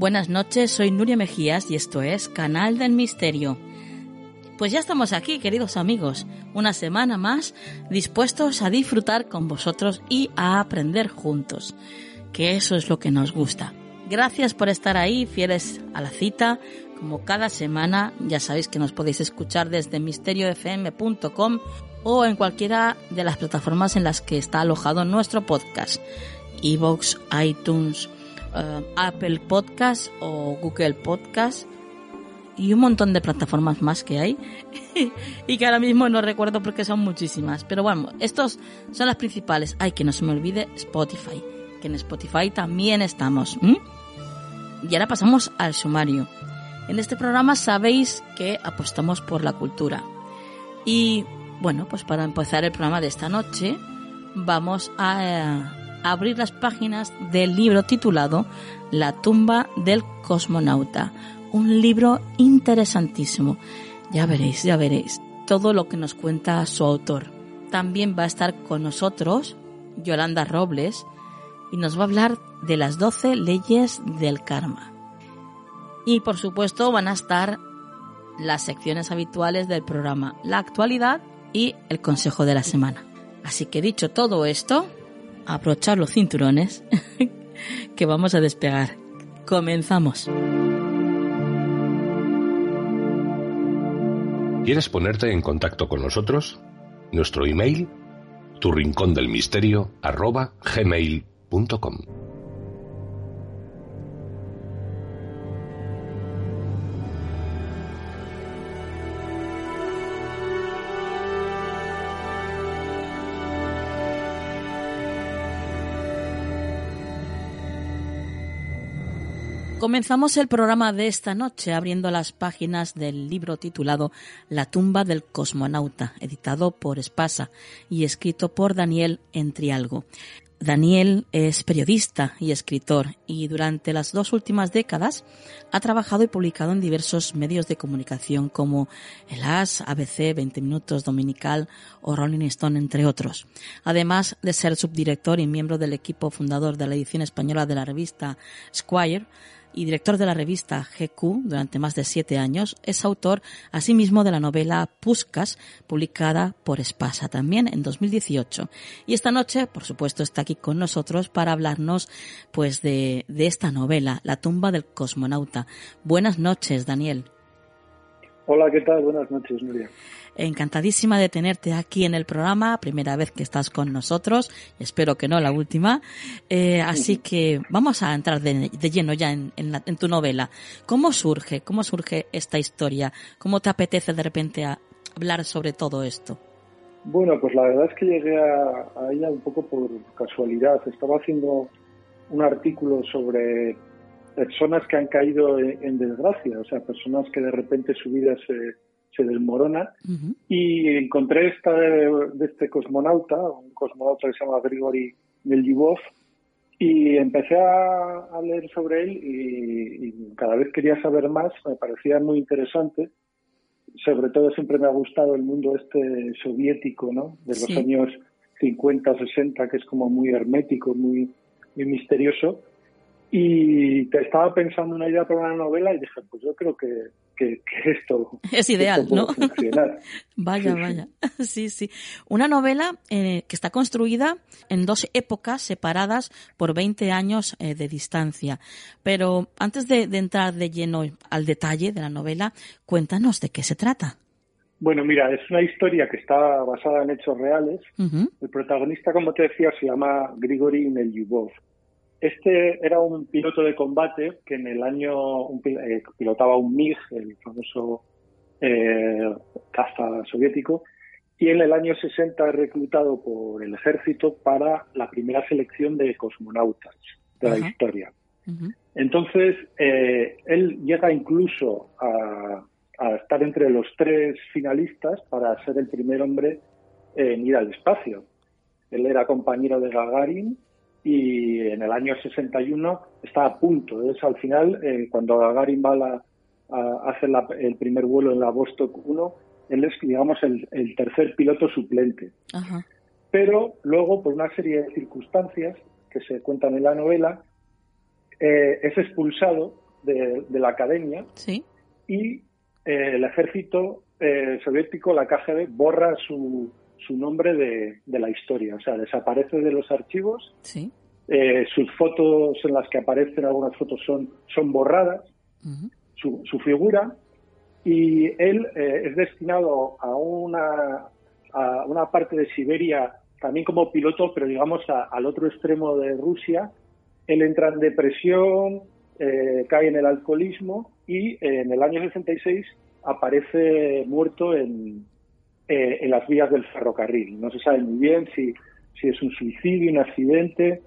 Buenas noches, soy Nuria Mejías y esto es Canal del Misterio. Pues ya estamos aquí, queridos amigos, una semana más dispuestos a disfrutar con vosotros y a aprender juntos, que eso es lo que nos gusta. Gracias por estar ahí, fieles a la cita, como cada semana, ya sabéis que nos podéis escuchar desde misteriofm.com o en cualquiera de las plataformas en las que está alojado nuestro podcast, iVoox, iTunes, eh, Apple Podcast o Google Podcast y un montón de plataformas más que hay y que ahora mismo no recuerdo porque son muchísimas. Pero bueno, estos son las principales. Ay, que no se me olvide Spotify, que en Spotify también estamos. Y ahora pasamos al sumario. En este programa sabéis que apostamos por la cultura. Y bueno, pues para empezar el programa de esta noche vamos a, eh, abrir las páginas del libro titulado La tumba del cosmonauta, un libro interesantísimo. Ya veréis, ya veréis todo lo que nos cuenta su autor. También va a estar con nosotros Yolanda Robles y nos va a hablar de las 12 leyes del karma. Y por supuesto van a estar las secciones habituales del programa, la actualidad y el consejo de la semana. Así que dicho todo esto, abrochar los cinturones que vamos a despegar. Comenzamos. ¿Quieres ponerte en contacto con nosotros? Nuestro email, tu rincón del misterio, arroba gmail.com. Comenzamos el programa de esta noche abriendo las páginas del libro titulado La tumba del cosmonauta, editado por Espasa y escrito por Daniel Entrialgo. Daniel es periodista y escritor y durante las dos últimas décadas ha trabajado y publicado en diversos medios de comunicación como El As, ABC, 20 Minutos Dominical o Rolling Stone, entre otros. Además de ser subdirector y miembro del equipo fundador de la edición española de la revista Squire, y director de la revista GQ durante más de siete años, es autor asimismo de la novela Puscas, publicada por Espasa también en 2018. Y esta noche, por supuesto, está aquí con nosotros para hablarnos pues de, de esta novela, La tumba del cosmonauta. Buenas noches, Daniel. Hola, ¿qué tal? Buenas noches, Nuria. Encantadísima de tenerte aquí en el programa, primera vez que estás con nosotros, espero que no la última. Eh, así que vamos a entrar de, lleno ya en, tu novela. ¿Cómo surge, cómo surge esta historia? ¿Cómo te apetece de repente a hablar sobre todo esto? Bueno, pues la verdad es que llegué a, ella un poco por casualidad. Estaba haciendo un artículo sobre personas que han caído en, desgracia, o sea, personas que de repente su vida se se desmorona y encontré esta de, este cosmonauta, un cosmonauta que se llama Grigori Meljubov y empecé a, leer sobre él y, cada vez quería saber más, me parecía muy interesante. Sobre todo siempre me ha gustado el mundo este soviético, ¿no? De los años 50, 60, que es como muy hermético, muy, muy misterioso. Y te estaba pensando una idea para una novela y dije, pues yo creo que, que, esto es ideal, ¿no? Vaya, vaya. Sí, sí. Una novela eh, que está construida en dos épocas separadas por 20 años eh, de distancia. Pero antes de, entrar de lleno al detalle de la novela, cuéntanos de qué se trata. Bueno, mira, es una historia que está basada en hechos reales. El protagonista, como te decía, se llama Grigory Nelyubov. Este era un piloto de combate que en el año eh, pilotaba un MiG, el famoso eh, caza soviético, y en el año 60 es reclutado por el ejército para la primera selección de cosmonautas de la historia. Entonces, eh, él llega incluso a, estar entre los tres finalistas para ser el primer hombre en ir al espacio. Él era compañero de Gagarin y en el año 61 está a punto. Es al final, eh, cuando Gagarin va a, hacer el primer vuelo en la Vostok 1, él es, digamos, el, tercer piloto suplente. Pero luego, por una serie de circunstancias que se cuentan en la novela, eh, es expulsado de, la academia y eh, el ejército soviético, la KGB, borra su, su nombre de, de, la historia, o sea, desaparece de los archivos. Sí. Eh, sus fotos en las que aparecen algunas fotos son, son borradas, su, su, figura, y él eh, es destinado a una, a una parte de Siberia también como piloto, pero digamos al otro extremo de Rusia. Él entra en depresión, eh, cae en el alcoholismo y en el año 66 aparece muerto en, eh, en las vías del ferrocarril. No se sabe muy bien si, si es un suicidio, un accidente,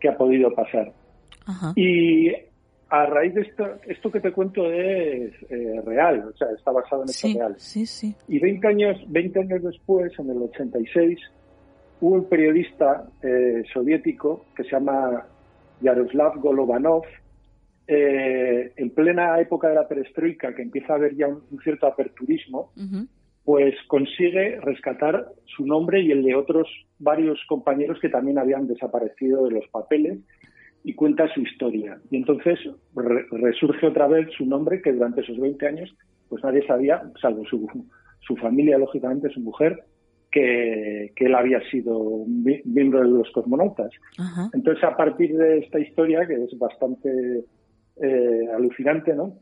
qué ha podido pasar. Y a raíz de esto, esto que te cuento es eh, real, o sea, está basado en hechos reales. Sí, sí. Y 20 años, 20 años después, en el 86, hubo un periodista eh, soviético que se llama Yaroslav Golovanov, en plena época de la perestroika, que empieza a haber ya un, cierto aperturismo, pues consigue rescatar su nombre y el de otros varios compañeros que también habían desaparecido de los papeles y cuenta su historia. Y entonces resurge otra vez su nombre que durante esos 20 años pues nadie sabía, salvo su, su familia, lógicamente, su mujer, que, él había sido miembro de los cosmonautas. Entonces, a partir de esta historia, que es bastante eh, alucinante, ¿no?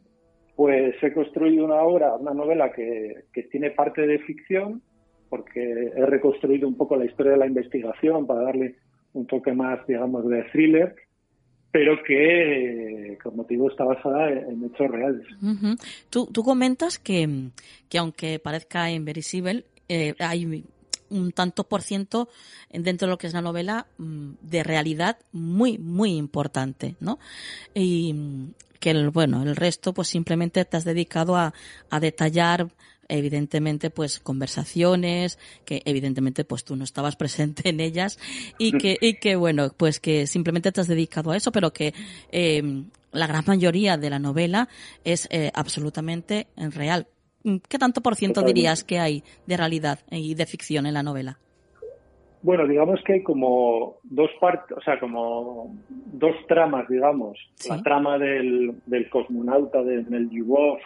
Pues he construido una obra, una novela que, tiene parte de ficción, porque he reconstruido un poco la historia de la investigación para darle un toque más, digamos, de thriller, pero que, como te digo, está basada en hechos reales. tú, tú comentas que, que aunque parezca inverisible, eh, hay un tanto por ciento dentro de lo que es la novela mm, de realidad muy, muy importante, ¿no? Y que el, bueno, el resto pues simplemente te has dedicado a, a detallar evidentemente pues conversaciones que evidentemente pues tú no estabas presente en ellas y que y que bueno pues que simplemente te has dedicado a eso pero que eh, la gran mayoría de la novela es eh, absolutamente real ¿Qué tanto por ciento dirías que hay de realidad y de ficción en la novela? Bueno, digamos que hay como dos partes, o sea, como dos tramas, digamos. La trama del, cosmonauta de Yugov,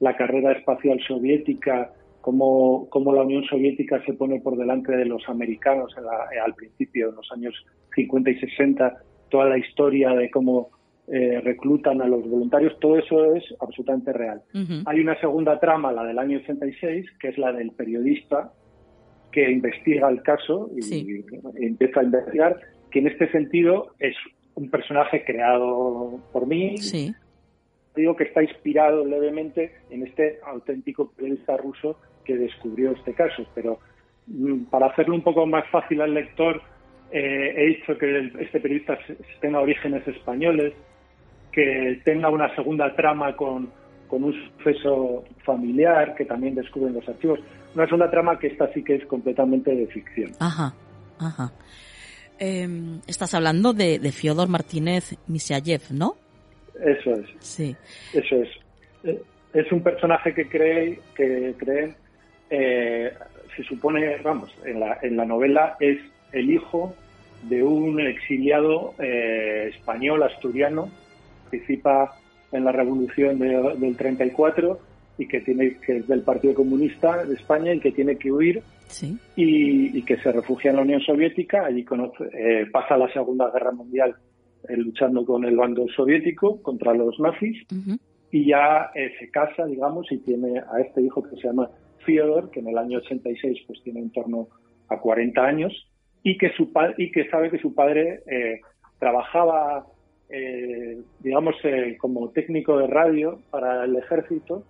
la carrera espacial soviética, cómo, cómo, la Unión Soviética se pone por delante de los americanos al principio, en los años 50 y 60, toda la historia de cómo eh, reclutan a los voluntarios, todo eso es absolutamente real. Hay una segunda trama, la del año 86, que es la del periodista que investiga el caso y, empieza a investigar, que en este sentido es un personaje creado por mí. Digo que está inspirado levemente en este auténtico periodista ruso que descubrió este caso, pero mm, para hacerlo un poco más fácil al lector, eh, he dicho que este periodista tenga orígenes españoles, que tenga una segunda trama con, un suceso familiar que también descubren los archivos. Una segunda trama que esta sí que es completamente de ficción. Ajá, ajá. Em, estás hablando de, de Fyodor Martínez Misiayev, ¿no? Eso es. Sí. Eso es. Eh, es un personaje que cree, que creen, eh, se supone, vamos, en la, en la novela es el hijo de un exiliado eh, español asturiano, participa en la revolución del 34 y que tiene que es del Partido Comunista de España y que tiene que huir y, que se refugia en la Unión Soviética. Allí conoce, eh, pasa la Segunda Guerra Mundial eh, luchando con el bando soviético contra los nazis y ya eh, se casa, digamos, y tiene a este hijo que se llama Fyodor, que en el año 86 pues tiene en torno a 40 años y que su y que sabe que su padre trabajaba eh, digamos, eh, como técnico de radio para el ejército,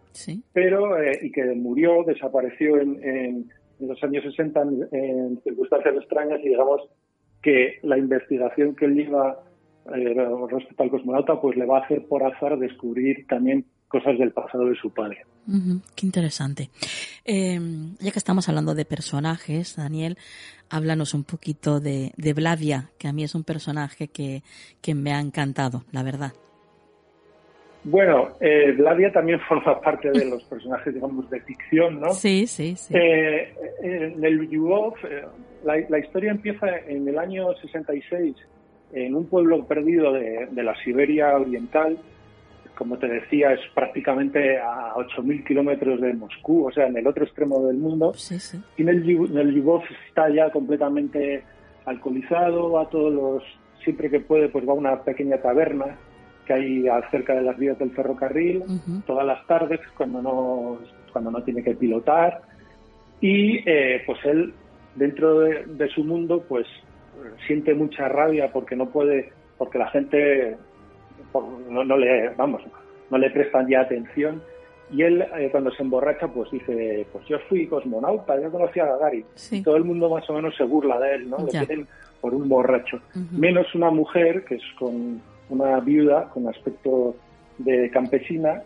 pero eh, y que murió, desapareció en, los años 60 en, circunstancias extrañas y digamos que la investigación que él lleva respecto al cosmonauta pues le va a hacer por azar descubrir también cosas del pasado de su padre. qué interesante. ya que estamos hablando de personajes, Daniel, háblanos un poquito de, de Vlavia, que a mí es un personaje que, me ha encantado, la verdad. Bueno, eh, también forma parte de los personajes, digamos, de ficción, ¿no? Sí, sí, sí. Eh, en el Yugov, eh, la, historia empieza en el año 66 en un pueblo perdido de, de la Siberia Oriental, como te decía, es prácticamente a 8.000 kilómetros de Moscú, o sea, en el otro extremo del mundo. Y en el, Yubov está ya completamente alcoholizado, a todos los, siempre que puede, pues va a una pequeña taberna que hay cerca de las vías del ferrocarril, todas las tardes, cuando no, cuando no tiene que pilotar. Y eh, pues él, dentro de su mundo, pues siente mucha rabia porque no puede, porque la gente no, no, le, vamos, no le prestan ya atención. Y él, eh, cuando se emborracha, pues dice, pues yo fui cosmonauta, yo conocí a Gagarin. todo el mundo más o menos se burla de él, ¿no? Le tienen por un borracho. Menos una mujer, que es con una viuda con aspecto de campesina,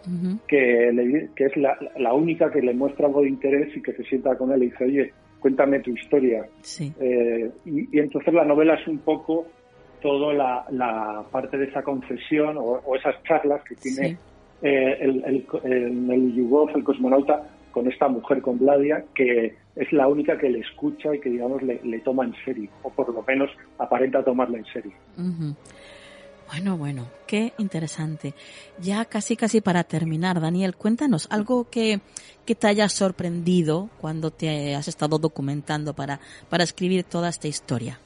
que, le, que es la, la, única que le muestra algo de interés y que se sienta con él y dice, oye, cuéntame tu historia. Eh, y, y, entonces la novela es un poco toda la, parte de esa confesión o, esas charlas que tiene eh, el, el, el, Yugov, el cosmonauta, con esta mujer, con Vladia, que es la única que le escucha y que, digamos, le, toma en serio, o por lo menos aparenta tomarla en serio. Bueno, bueno, qué interesante. Ya casi, casi para terminar, Daniel, cuéntanos algo que, que te haya sorprendido cuando te has estado documentando para, para escribir toda esta historia.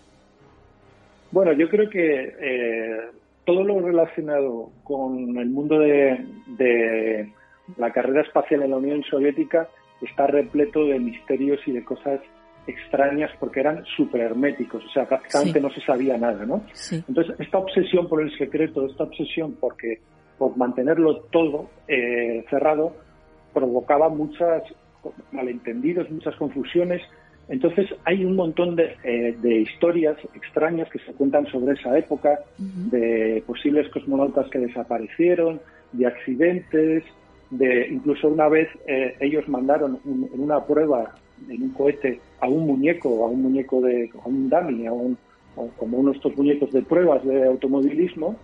Bueno, yo creo que eh, todo lo relacionado con el mundo de, la carrera espacial en la Unión Soviética está repleto de misterios y de cosas extrañas porque eran súper herméticos, o sea, prácticamente no se sabía nada, ¿no? Entonces, esta obsesión por el secreto, esta obsesión porque por mantenerlo todo eh, cerrado, provocaba muchas malentendidos, muchas confusiones entonces hay un montón eh, de, historias extrañas que se cuentan sobre esa época, de posibles cosmonautas que desaparecieron, de accidentes, de incluso una vez eh, ellos mandaron en una prueba en un cohete a un muñeco, a un muñeco de, a un dummy, a un, como uno de estos muñecos de pruebas de automovilismo,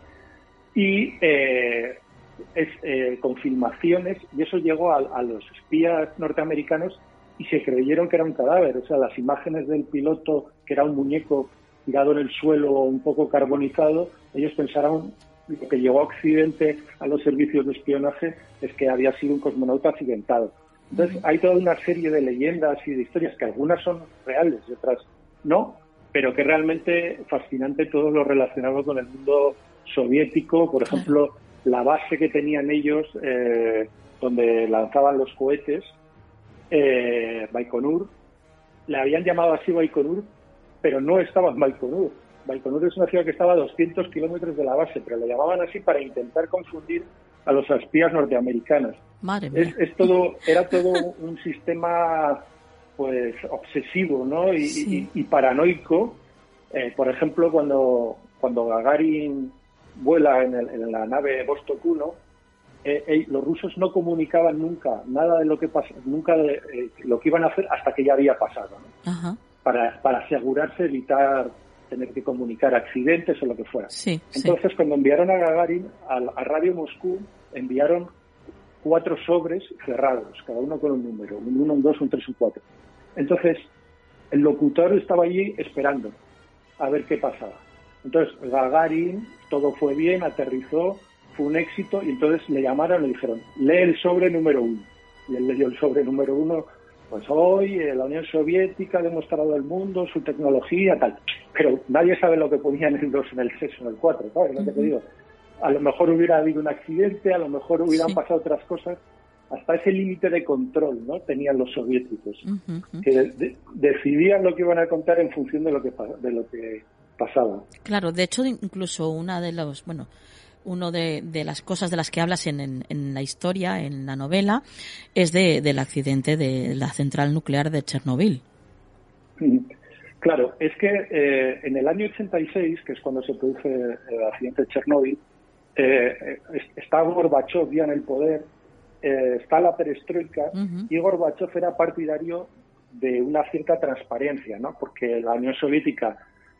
y eh, es, con filmaciones, y eso llegó a los espías norteamericanos y se creyeron que era un cadáver. O sea, las imágenes del piloto, que era un muñeco tirado en el suelo un poco carbonizado, ellos pensaron lo que llegó a Occidente a los servicios de espionaje es que había sido un cosmonauta accidentado. Entonces, hay toda una serie de leyendas y de historias que algunas son reales y otras no, pero que realmente fascinante todo lo relacionado con el mundo soviético. Por ejemplo, la base que tenían ellos, eh, donde lanzaban los cohetes, eh, Baikonur, le habían llamado así Baikonur, pero no estaba en Baikonur. Baikonur es una ciudad que estaba a 200 kilómetros de la base, pero le llamaban así para intentar confundir a los espías norteamericanos. Es, todo, era todo un sistema pues obsesivo ¿no? y, paranoico. Eh, por ejemplo, cuando, cuando Gagarin vuela en, en la nave Vostok 1, eh, eh, los rusos no comunicaban nunca nada de lo que pasa, nunca de, eh, lo que iban a hacer hasta que ya había pasado, Para, para asegurarse evitar tener que comunicar accidentes o lo que fuera. Entonces, cuando enviaron a Gagarin a, Radio Moscú, enviaron cuatro sobres cerrados, cada uno con un número, un 1, un 2, un 3, un 4. Entonces, el locutor estaba allí esperando a ver qué pasaba. Entonces, Gagarin, todo fue bien, aterrizó, fue un éxito, y entonces le llamaron y le dijeron, lee el sobre número uno. Y él leyó el sobre número uno, pues hoy eh, la Unión Soviética ha demostrado al mundo su tecnología, tal. Pero nadie sabe lo que ponían en el 2, en el 6 en el 4, ¿sabes lo que te digo? A lo mejor hubiera habido un accidente, a lo mejor hubieran pasado otras cosas, hasta ese límite de control no tenían los soviéticos que decidían lo que iban a contar en función de lo que de lo que pasaba. Claro de hecho incluso una de los bueno uno de, las cosas de las que hablas en, en, la historia, en la novela, es de, del accidente de la central nuclear de Chernobyl. Claro, es que eh, en el año 86, que es cuando se produce el accidente de Chernobyl, eh, está Gorbachev ya en el poder eh, está la perestroika y Gorbachev era partidario de una cierta transparencia, ¿no? Porque la Unión Soviética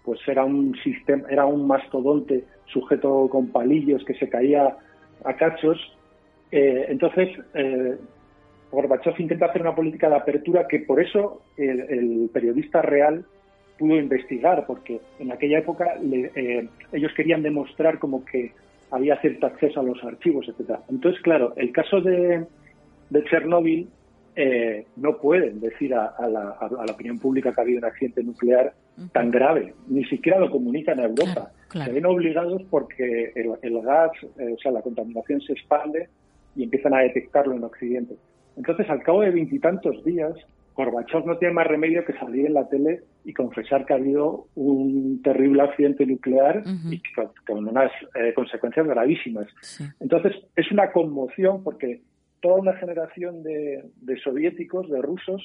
pues era un sistema, era un mastodonte sujeto con palillos que se caía a cachos. Eh, entonces, eh, Gorbachev intenta hacer una política de apertura que por eso el, periodista real pudo investigar, porque en aquella época ellos querían demostrar como que había cierto acceso a los archivos, etcétera. Entonces, claro, el caso de, de Chernóbil eh, no pueden decir a, la, opinión pública que ha habido un accidente nuclear tan grave, ni siquiera lo comunican a Europa. Se ven obligados porque el, gas, eh, o sea, la contaminación se expande y empiezan a detectarlo en Occidente. Entonces, al cabo de veintitantos días, Gorbachev no tiene más remedio que salir en la tele y confesar que ha habido un terrible accidente nuclear y con, unas eh, consecuencias gravísimas. Entonces, es una conmoción porque toda una generación de, soviéticos, de rusos,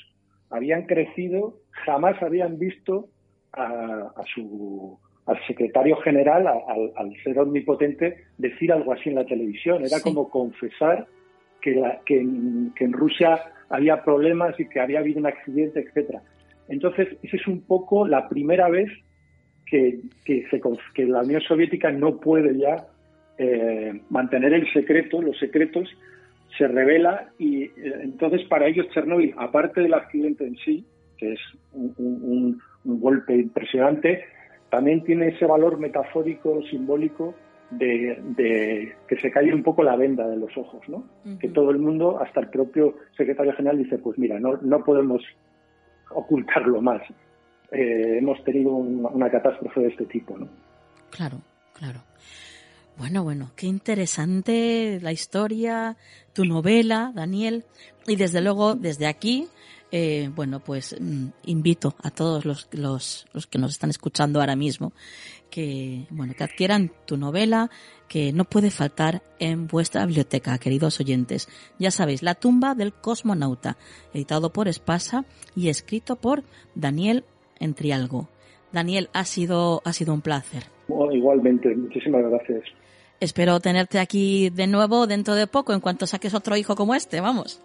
habían crecido, jamás habían visto a, su al secretario general, al, ser omnipotente, decir algo así en la televisión. Era como confesar que, la, que, que en Rusia había problemas y que había habido un accidente, etcétera. Entonces, esa es un poco la primera vez que, que, se, que la Unión Soviética no puede ya eh, mantener el secreto, los secretos, se revela y eh, entonces para ellos Chernóbil, aparte del accidente en sí, que es un, golpe impresionante, también tiene ese valor metafórico, simbólico, de, que se cae un poco la venda de los ojos, ¿no? Que todo el mundo, hasta el propio secretario general, dice, pues mira, no, no podemos ocultarlo más. Eh, hemos tenido una, catástrofe de este tipo, ¿no? Claro, claro. Bueno, bueno, qué interesante la historia, tu novela, Daniel. Y desde luego, desde aquí, eh, bueno, pues mm, invito a todos los, los, los, que nos están escuchando ahora mismo que, bueno, que adquieran tu novela, que no puede faltar en vuestra biblioteca, queridos oyentes. Ya sabéis, La tumba del cosmonauta, editado por Espasa y escrito por Daniel Entrialgo. Daniel, ha sido, ha sido un placer. igualmente, muchísimas gracias. Espero tenerte aquí de nuevo dentro de poco, en cuanto saques otro hijo como este, vamos.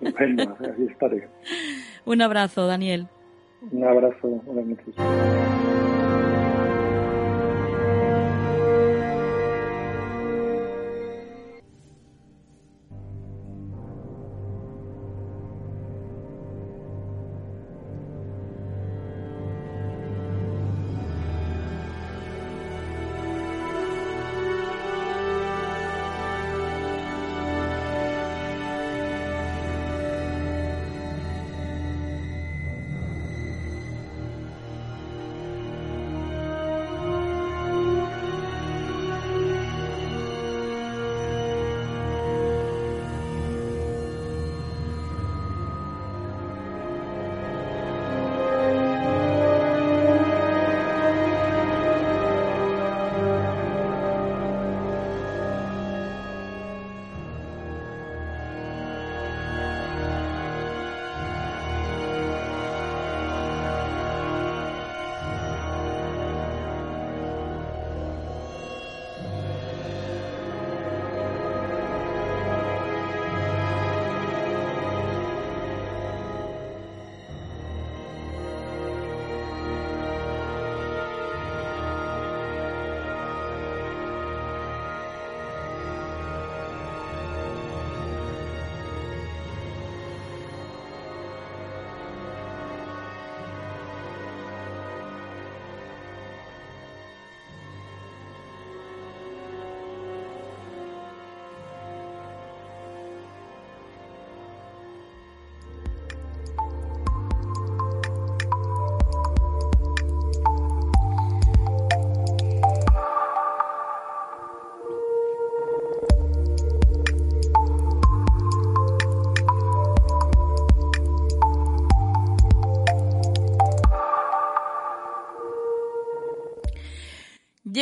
Bueno, así estaré. un abrazo, Daniel. Un abrazo, buenas noches.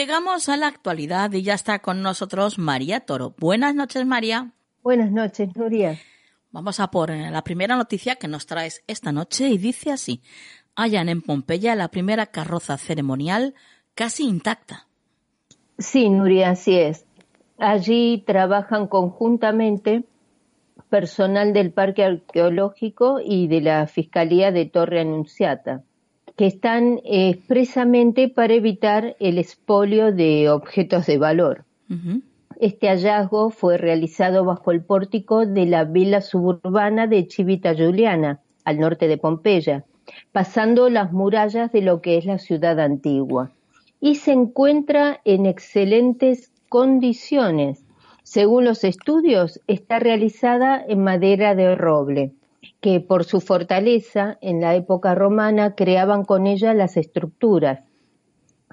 Llegamos a la actualidad y ya está con nosotros María Toro. Buenas noches, María. Buenas noches, Nuria. Vamos a por la primera noticia que nos traes esta noche y dice así. Hallan en Pompeya la primera carroza ceremonial casi intacta. Sí, Nuria, así es. Allí trabajan conjuntamente personal del Parque Arqueológico y de la Fiscalía de Torre Anunciata, que están expresamente para evitar el expolio de objetos de valor. Este hallazgo fue realizado bajo el pórtico de la villa suburbana de Chivita Juliana, al norte de Pompeya, pasando las murallas de lo que es la ciudad antigua, y se encuentra en excelentes condiciones. Según los estudios, está realizada en madera de roble, que por su fortaleza en la época romana creaban con ella las estructuras.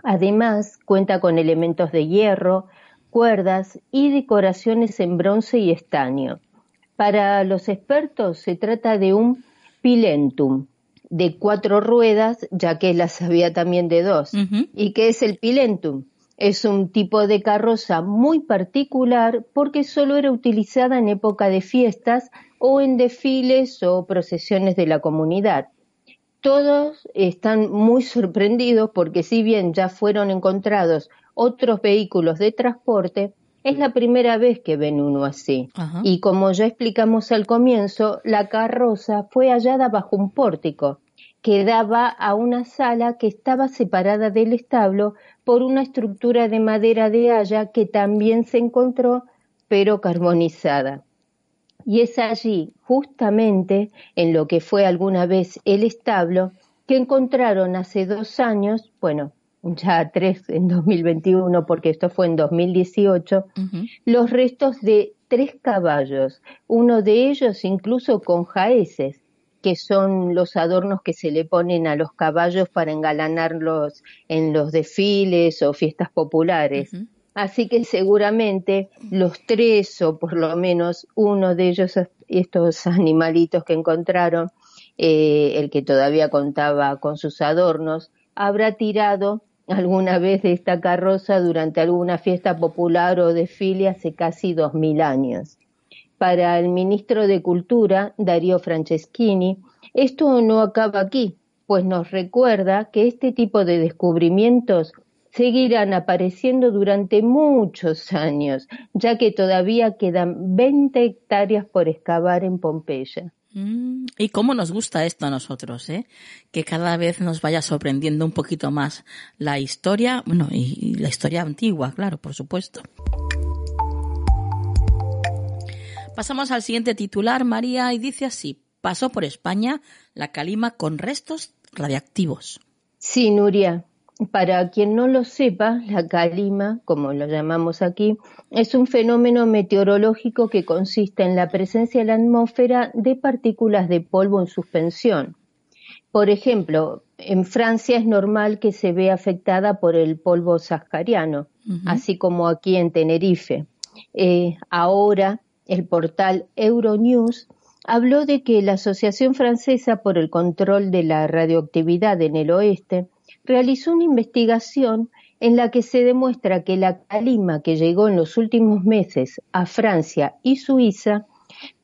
Además, cuenta con elementos de hierro, cuerdas y decoraciones en bronce y estaño. Para los expertos se trata de un pilentum, de cuatro ruedas, ya que las había también de dos. ¿Y qué es el pilentum? Es un tipo de carroza muy particular porque solo era utilizada en época de fiestas o en desfiles o procesiones de la comunidad. Todos están muy sorprendidos porque si bien ya fueron encontrados otros vehículos de transporte, es la primera vez que ven uno así. Y como ya explicamos al comienzo, la carroza fue hallada bajo un pórtico que daba a una sala que estaba separada del establo por una estructura de madera de haya que también se encontró, pero carbonizada. Y es allí, justamente en lo que fue alguna vez el establo, que encontraron hace dos años, bueno, ya tres en 2021, porque esto fue en 2018, los restos de tres caballos, uno de ellos incluso con jaeces, que son los adornos que se le ponen a los caballos para engalanarlos en los desfiles o fiestas populares. Así que seguramente los tres o por lo menos uno de ellos, estos animalitos que encontraron, eh, el que todavía contaba con sus adornos, habrá tirado alguna vez de esta carroza durante alguna fiesta popular o desfile hace casi dos mil años. Para el ministro de Cultura, Darío Franceschini, esto no acaba aquí, pues nos recuerda que este tipo de descubrimientos seguirán apareciendo durante muchos años, ya que todavía quedan 20 hectáreas por excavar en Pompeya. Mm, y cómo nos gusta esto a nosotros, ¿eh? Que cada vez nos vaya sorprendiendo un poquito más la historia, bueno, y la historia antigua, claro, por supuesto. Pasamos al siguiente titular, María, y dice así, pasó por España la calima con restos radiactivos. Sí, Nuria. Para quien no lo sepa, la calima, como lo llamamos aquí, es un fenómeno meteorológico que consiste en la presencia en la atmósfera de partículas de polvo en suspensión. Por ejemplo, en Francia es normal que se vea afectada por el polvo sahariano, así como aquí en Tenerife. Eh, ahora, el portal Euronews habló de que la Asociación Francesa por el Control de la Radioactividad en el Oeste realizó una investigación en la que se demuestra que la calima que llegó en los últimos meses a Francia y Suiza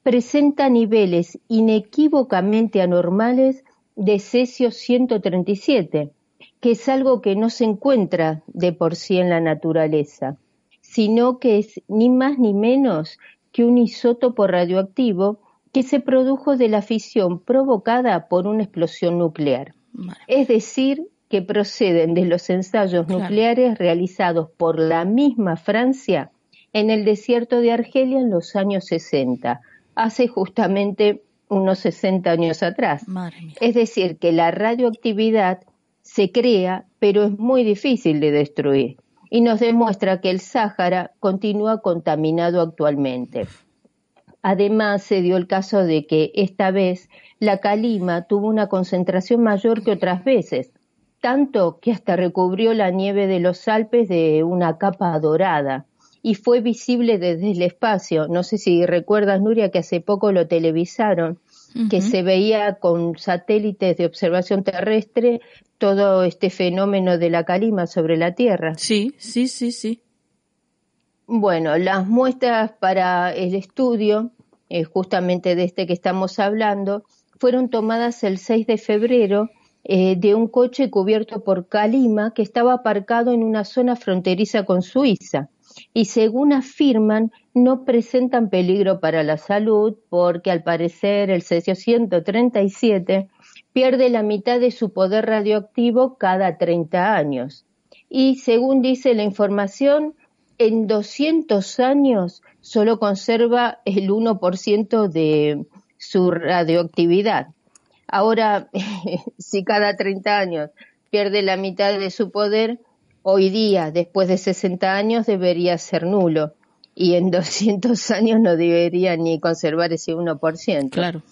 presenta niveles inequívocamente anormales de cesio 137, que es algo que no se encuentra de por sí en la naturaleza, sino que es ni más ni menos que un isótopo radioactivo que se produjo de la fisión provocada por una explosión nuclear. Es decir, que proceden de los ensayos nucleares realizados por la misma Francia en el desierto de Argelia en los años 60, hace justamente unos 60 años atrás. Es decir, que la radioactividad se crea, pero es muy difícil de destruir y nos demuestra que el Sáhara continúa contaminado actualmente. Además, se dio el caso de que esta vez la calima tuvo una concentración mayor que otras veces, tanto que hasta recubrió la nieve de los Alpes de una capa dorada y fue visible desde el espacio. No sé si recuerdas, Nuria, que hace poco lo televisaron que se veía con satélites de observación terrestre todo este fenómeno de la calima sobre la Tierra. Sí, sí, sí, sí. Bueno, las muestras para el estudio, eh, justamente de este que estamos hablando, fueron tomadas el 6 de febrero eh, de un coche cubierto por calima que estaba aparcado en una zona fronteriza con Suiza y según afirman no presentan peligro para la salud porque al parecer el cesio 137 pierde la mitad de su poder radioactivo cada 30 años. Y según dice la información, en 200 años solo conserva el 1% de su radioactividad. Ahora, si cada 30 años pierde la mitad de su poder, hoy día, después de 60 años, debería ser nulo. Y en 200 años no debería ni conservar ese 1%. Claro.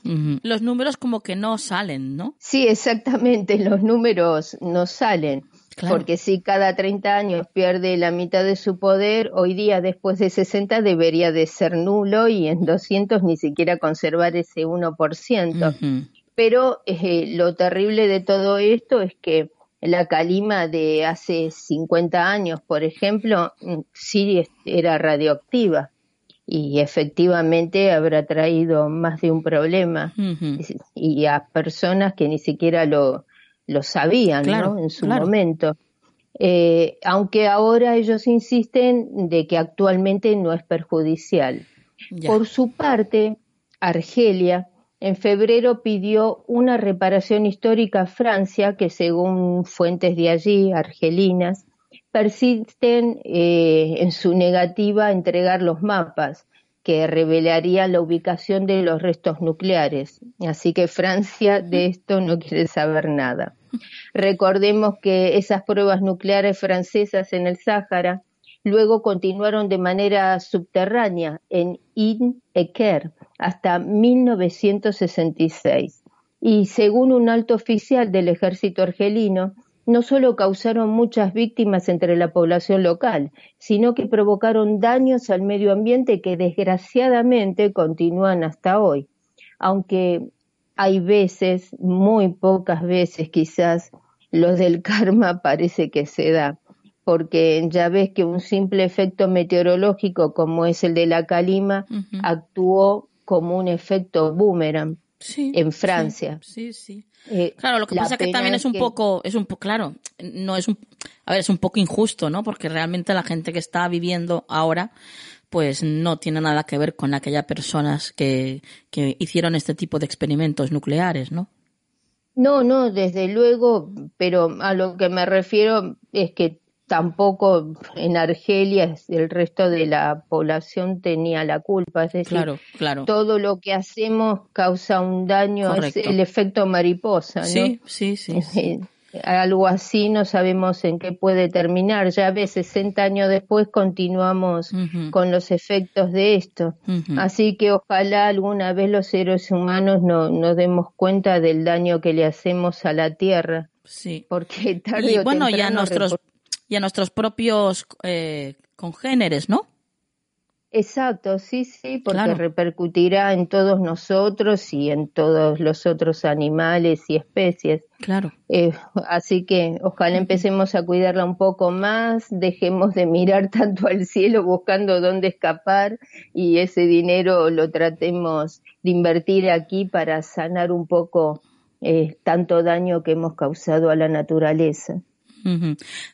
Los números como que no salen, ¿no? Sí, exactamente, los números no salen. Porque si cada 30 años pierde la mitad de su poder, hoy día después de 60 debería de ser nulo y en 200 ni siquiera conservar ese 1%. Pero eh, lo terrible de todo esto es que la calima de hace 50 años, por ejemplo, mm, sí era radioactiva y efectivamente habrá traído más de un problema. Y a personas que ni siquiera lo, lo sabían en su momento. Eh, aunque ahora ellos insisten de que actualmente no es perjudicial. Por su parte, Argelia en febrero pidió una reparación histórica a Francia que, según fuentes de allí, argelinas, persisten eh, en su negativa a entregar los mapas que revelarían la ubicación de los restos nucleares. Así que Francia de esto no quiere saber nada. Recordemos que esas pruebas nucleares francesas en el Sáhara luego continuaron de manera subterránea en In Eker hasta 1966. Y según un alto oficial del ejército argelino, no solo causaron muchas víctimas entre la población local, sino que provocaron daños al medio ambiente que desgraciadamente continúan hasta hoy. Aunque hay veces, muy pocas veces quizás, los del karma parece que se da porque ya ves que un simple efecto meteorológico como es el de la calima actuó como un efecto boomerang en Francia. Sí, sí. Eh, claro, lo que pasa es que también es un poco, es un poco, claro, no es un, a ver, es un poco injusto, ¿no? Porque realmente la gente que está viviendo ahora, pues no tiene nada que ver con aquellas personas que, que hicieron este tipo de experimentos nucleares, ¿no? No, no, desde luego, pero a lo que me refiero es que tampoco en Argelia el resto de la población tenía la culpa. Es decir, todo lo que hacemos causa un daño, es el efecto mariposa. ¿no? Sí, sí, sí. Algo así no sabemos en qué puede terminar. Ya ves, 60 años después continuamos con los efectos de esto. Así que ojalá alguna vez los seres humanos no, nos demos cuenta del daño que le hacemos a la Tierra. Sí. Porque tarde y bueno, ya nuestros y a nuestros propios eh, congéneres, ¿no? Exacto, sí, sí, porque repercutirá en todos nosotros y en todos los otros animales y especies. Claro. Eh, así que ojalá empecemos a cuidarla un poco más, dejemos de mirar tanto al cielo buscando dónde escapar y ese dinero lo tratemos de invertir aquí para sanar un poco eh, tanto daño que hemos causado a la naturaleza.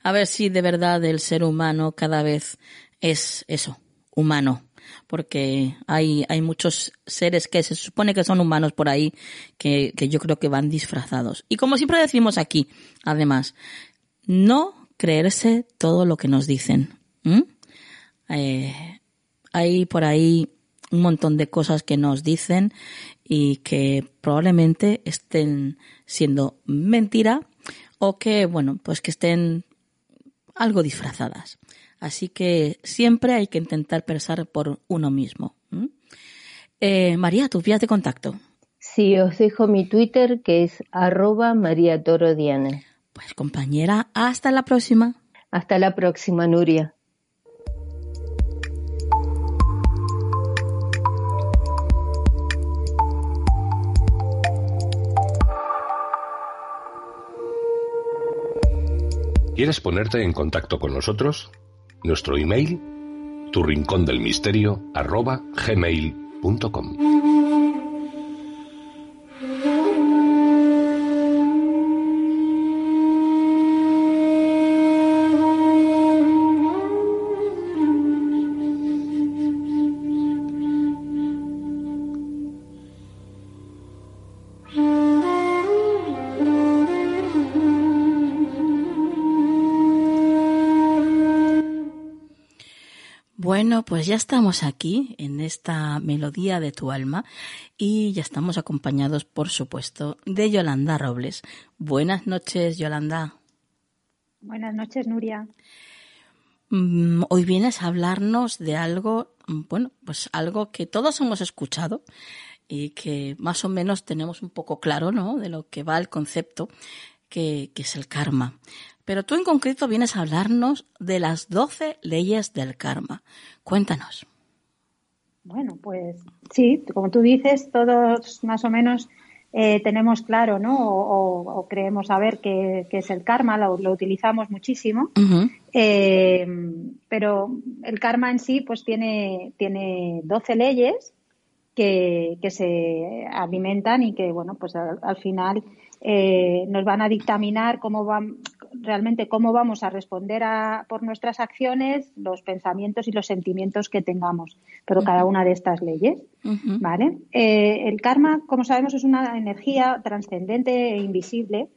A ver si de verdad el ser humano cada vez es eso, humano. Porque hay, hay muchos seres que se supone que son humanos por ahí que, que yo creo que van disfrazados. Y como siempre decimos aquí, además, no creerse todo lo que nos dicen. Eh, hay por ahí un montón de cosas que nos dicen y que probablemente estén siendo mentira o que, bueno, pues que estén algo disfrazadas. Así que siempre hay que intentar pensar por uno mismo. Eh, María, tus vías de contacto. Sí, os dejo mi Twitter que es arroba María Toro Pues compañera, hasta la próxima. Hasta la próxima, Nuria. ¿Quieres ponerte en contacto con nosotros? Nuestro email, tu rincón del misterio. Pues ya estamos aquí en esta melodía de tu alma y ya estamos acompañados, por supuesto, de Yolanda Robles. Buenas noches, Yolanda. Buenas noches, Nuria. Mm, hoy vienes a hablarnos de algo, mm, bueno, pues algo que todos hemos escuchado y que más o menos tenemos un poco claro, ¿no? De lo que va el concepto, que, que es el karma. Pero tú en concreto vienes a hablarnos de las 12 leyes del karma. Cuéntanos. Bueno, pues sí, como tú dices, todos más o menos eh, tenemos claro, ¿no? O, creemos saber qué, es el karma, lo, utilizamos muchísimo. Eh, pero el karma en sí, pues tiene, tiene 12 leyes que, se alimentan y que, bueno, pues al, final eh, nos van a dictaminar cómo van, realmente cómo vamos a responder a, por nuestras acciones, los pensamientos y los sentimientos que tengamos, pero cada una de estas leyes, ¿vale? Eh, el karma, como sabemos, es una energía trascendente e invisible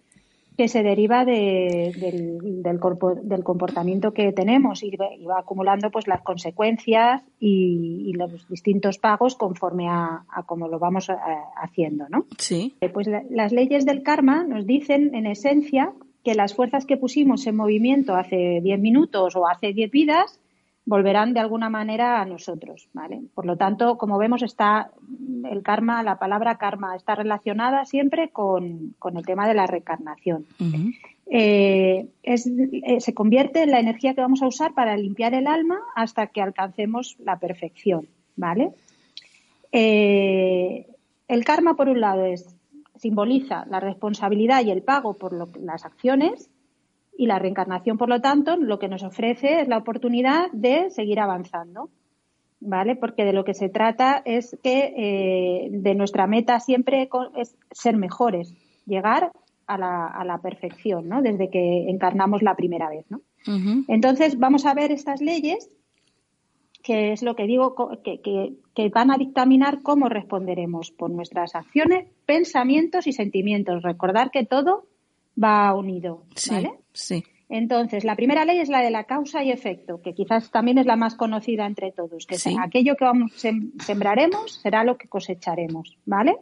que se deriva del, del, comportamiento que tenemos y, va acumulando pues las consecuencias y, los distintos pagos conforme a, cómo lo vamos eh, haciendo, ¿no? Sí. Eh, pues las leyes del karma nos dicen, en esencia, que las fuerzas que pusimos en movimiento hace 10 minutos o hace 10 vidas volverán de alguna manera a nosotros, ¿vale? Por lo tanto, como vemos, está el karma, la palabra karma está relacionada siempre con, el tema de la reencarnación. Eh, eh, se convierte en la energía que vamos a usar para limpiar el alma hasta que alcancemos la perfección, ¿vale? Eh, el karma, por un lado, es simboliza la responsabilidad y el pago por las acciones y la reencarnación, por lo tanto, lo que nos ofrece es la oportunidad de seguir avanzando, ¿vale? Porque de lo que se trata es que eh, de nuestra meta siempre es ser mejores, llegar a la, a la, perfección, ¿no? Desde que encarnamos la primera vez, ¿no? Entonces, vamos a ver estas leyes que es lo que digo, que, van a dictaminar cómo responderemos por nuestras acciones, pensamientos y sentimientos. Recordar que todo va unido, ¿vale? Sí. Entonces, la primera ley es la de la causa y efecto, que quizás también es la más conocida entre todos, que aquello que vamos, sembraremos será lo que cosecharemos, ¿vale?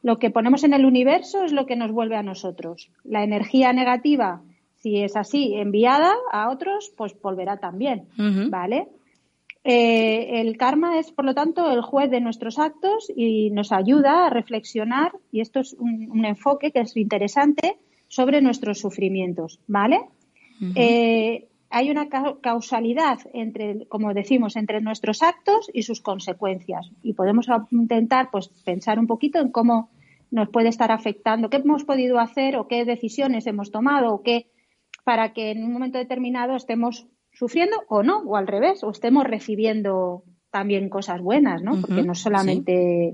Lo que ponemos en el universo es lo que nos vuelve a nosotros. La energía negativa, si es así, enviada a otros, pues volverá también, ¿vale? Eh, el karma es, por lo tanto, el juez de nuestros actos y nos ayuda a reflexionar, y esto es un, enfoque que es interesante, sobre nuestros sufrimientos, ¿vale? Eh, hay una causalidad entre, como decimos, entre nuestros actos y sus consecuencias. Y podemos intentar, pues, pensar un poquito en cómo nos puede estar afectando, qué hemos podido hacer o qué decisiones hemos tomado o qué para que en un momento determinado estemos sufriendo o no, o al revés, o estemos recibiendo también cosas buenas, ¿no? Porque no solamente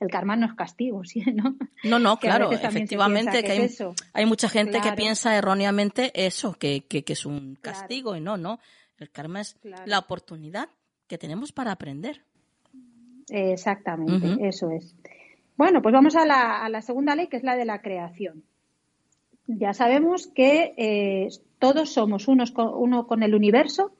el karma no es castigo, ¿sí? ¿no? No, no, claro, efectivamente que, hay, hay, mucha gente que piensa erróneamente eso, que, que, es un castigo y no, no. El karma es la oportunidad que tenemos para aprender. Exactamente, eso es. Bueno, pues vamos a la, a la segunda ley, que es la de la creación ya sabemos que eh, todos somos unos uno con el universo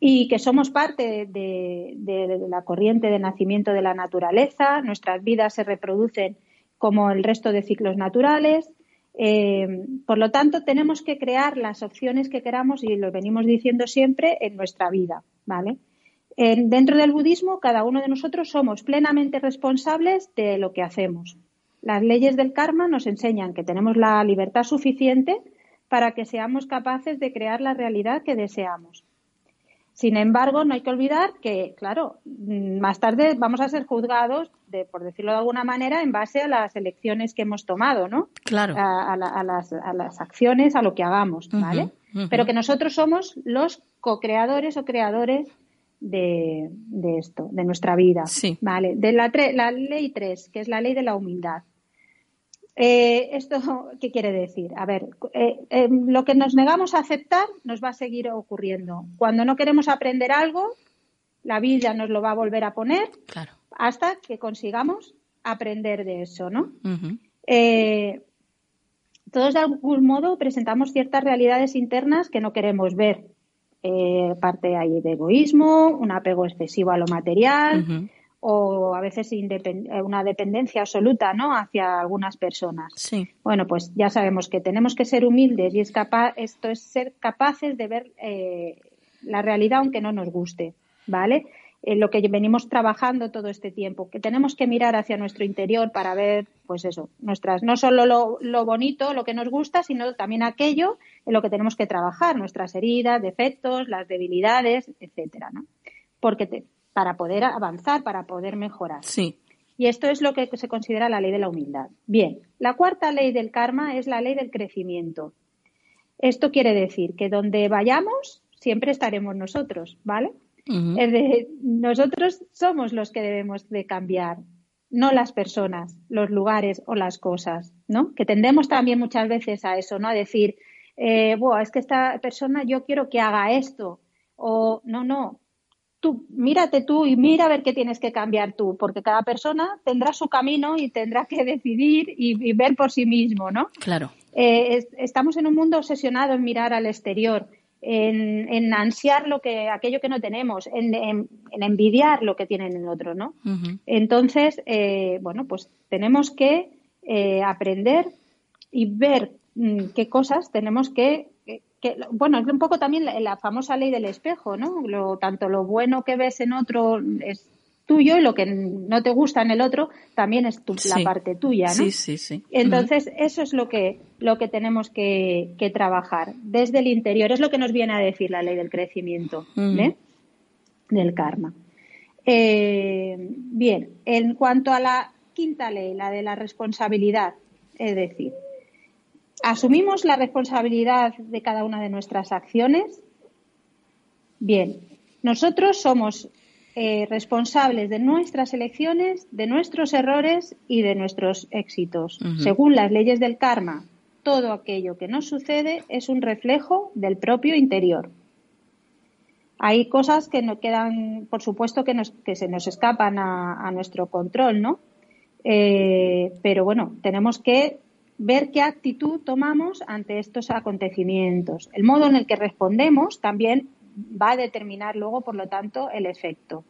y que somos parte de, la corriente de nacimiento de la naturaleza, nuestras vidas se reproducen como el resto de ciclos naturales. Eh, por lo tanto, tenemos que crear las opciones que queramos y lo venimos diciendo siempre en nuestra vida, ¿vale? dentro del budismo, cada uno de nosotros somos plenamente responsables de lo que hacemos. Las leyes del karma nos enseñan que tenemos la libertad suficiente para que seamos capaces de crear la realidad que deseamos. Sin embargo, no hay que olvidar que, claro, más tarde vamos a ser juzgados de, por decirlo de alguna manera, en base a las elecciones que hemos tomado, ¿no? Claro. A, las, a las, acciones, a lo que hagamos, ¿vale? Pero que nosotros somos los co-creadores o creadores de, de, esto, de nuestra vida. Sí. ¿Vale? De la, la ley 3, que es la ley de la humildad. Eh, ¿Esto qué quiere decir? A ver, eh, eh, lo que nos negamos a aceptar nos va a seguir ocurriendo. Cuando no queremos aprender algo, la vida nos lo va a volver a poner hasta que consigamos aprender de eso, ¿no? todos de algún modo presentamos ciertas realidades internas que no queremos ver. Parte ahí de egoísmo, un apego excesivo a lo material, o a veces eh, una dependencia absoluta ¿no? hacia algunas personas. Sí. Bueno, pues ya sabemos que tenemos que ser humildes y es capaz, esto es ser capaces de ver eh, la realidad aunque no nos guste, ¿vale? Eh, lo que venimos trabajando todo este tiempo, que tenemos que mirar hacia nuestro interior para ver, pues eso, nuestras, no solo lo, lo bonito, lo que nos gusta, sino también aquello en lo que tenemos que trabajar, nuestras heridas, defectos, las debilidades, etcétera, ¿no? Porque te, para poder avanzar, para poder mejorar. Sí. Y esto es lo que se considera la ley de la humildad. Bien, la cuarta ley del karma es la ley del crecimiento. Esto quiere decir que donde vayamos, siempre estaremos nosotros, ¿vale? Nosotros somos los que debemos de cambiar, no las personas, los lugares o las cosas, ¿no? Que tendemos también muchas veces a eso, ¿no? A decir, eh, es que esta persona yo quiero que haga esto, o no, no, tú mírate tú y mira a ver qué tienes que cambiar tú, porque cada persona tendrá su camino y tendrá que decidir y, ver por sí mismo, ¿no? Claro. Eh, estamos en un mundo obsesionado en mirar al exterior, en, ansiar lo que, aquello que no tenemos, en, envidiar lo que tiene el otro, ¿no? Entonces, eh, bueno, pues tenemos que eh, aprender y ver mm, qué cosas tenemos que que, bueno, es un poco también la, famosa ley del espejo, ¿no? Lo, tanto lo bueno que ves en otro es tuyo y lo que no te gusta en el otro también es tu, la parte tuya, ¿no? Sí, sí, sí. Entonces, eso es lo que, lo que tenemos que, trabajar desde el interior. Es lo que nos viene a decir la ley del crecimiento, ¿eh? Del karma. Eh, bien, en cuanto a la quinta ley, la de la responsabilidad, es decir, ¿Asumimos la responsabilidad de cada una de nuestras acciones? Bien, nosotros somos eh, responsables de nuestras elecciones, de nuestros errores y de nuestros éxitos. Según las leyes del karma, todo aquello que nos sucede es un reflejo del propio interior. Hay cosas que no quedan, por supuesto, que, se nos escapan a, nuestro control, ¿no? Eh, pero bueno, tenemos que ver qué actitud tomamos ante estos acontecimientos. El modo en el que respondemos también va a determinar luego, por lo tanto, el efecto.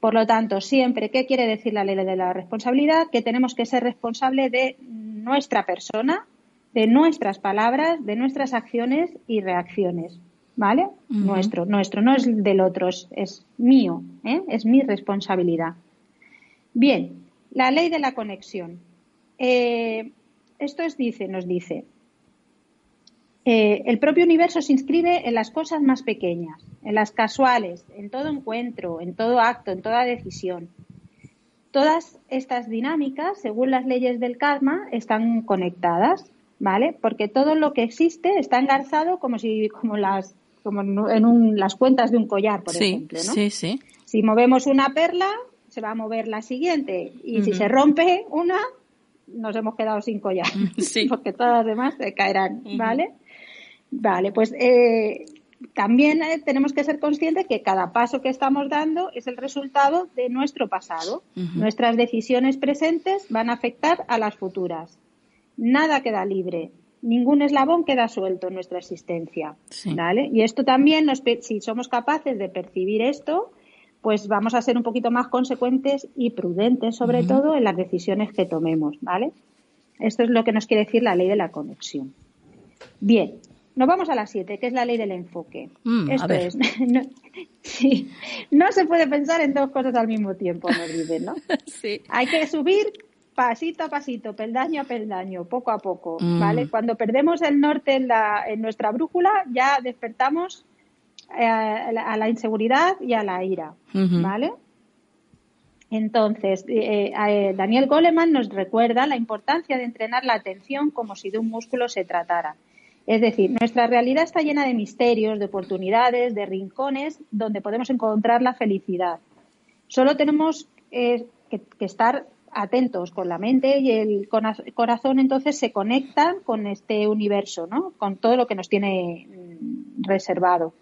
Por lo tanto, siempre, ¿qué quiere decir la ley de la responsabilidad? Que tenemos que ser responsables de nuestra persona, de nuestras palabras, de nuestras acciones y reacciones. ¿Vale? Nuestro, nuestro, no es del otro, es, mío, ¿eh? es mi responsabilidad. Bien, la ley de la conexión. Eh, esto es, dice, nos dice, eh, el propio universo se inscribe en las cosas más pequeñas, en las casuales, en todo encuentro, en todo acto, en toda decisión. Todas estas dinámicas, según las leyes del karma, están conectadas, ¿vale? Porque todo lo que existe está engarzado como si, como las, como en las cuentas de un collar, por ejemplo, ¿no? Sí, sí. Si movemos una perla, se va a mover la siguiente, y si se rompe una, nos hemos quedado sin collar, porque todas las demás se caerán, ¿vale? Vale, pues eh, también eh, tenemos que ser conscientes que cada paso que estamos dando es el resultado de nuestro pasado. Nuestras decisiones presentes van a afectar a las futuras. Nada queda libre, ningún eslabón queda suelto en nuestra existencia, ¿vale? Y esto también, nos, si somos capaces de percibir esto, pues vamos a ser un poquito más consecuentes y prudentes, sobre todo, en las decisiones que tomemos, ¿vale? Esto es lo que nos quiere decir la ley de la conexión. Bien, nos vamos a la siete, que es la ley del enfoque. Mm, Esto es, no, sí, no se puede pensar en dos cosas al mismo tiempo, nos dicen, ¿no? sí. Hay que subir pasito a pasito, peldaño a peldaño, poco a poco, ¿vale? Mm. Cuando perdemos el norte en, la, en nuestra brújula, ya despertamos eh, a la inseguridad y a la ira, ¿vale? Entonces, eh, eh, Daniel Goleman nos recuerda la importancia de entrenar la atención como si de un músculo se tratara. Es decir, nuestra realidad está llena de misterios, de oportunidades, de rincones donde podemos encontrar la felicidad. Solo tenemos que, estar atentos con la mente y el corazón entonces se conectan con este universo, ¿no? Con todo lo que nos tiene mm, reservado.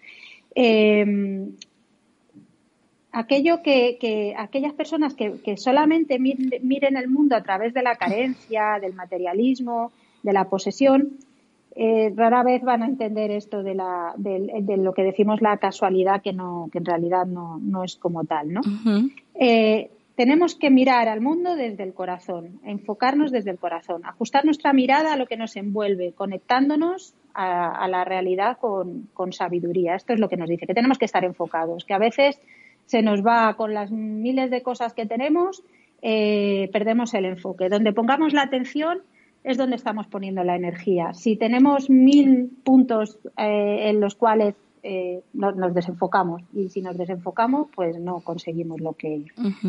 Eh, aquello que, aquellas personas que, solamente miren el mundo a través de la carencia, del materialismo, de la posesión, eh, rara vez van a entender esto de, la, de, lo que decimos la casualidad, que, no, que en realidad no, no es como tal. ¿no? tenemos que mirar al mundo desde el corazón, enfocarnos desde el corazón, ajustar nuestra mirada a lo que nos envuelve, conectándonos a, la realidad con, sabiduría. Esto es lo que nos dice, que tenemos que estar enfocados, que a veces se nos va con las miles de cosas que tenemos, eh, perdemos el enfoque. Donde pongamos la atención es donde estamos poniendo la energía. Si tenemos mil puntos eh, en los cuales eh, nos desenfocamos y si nos desenfocamos pues no conseguimos lo que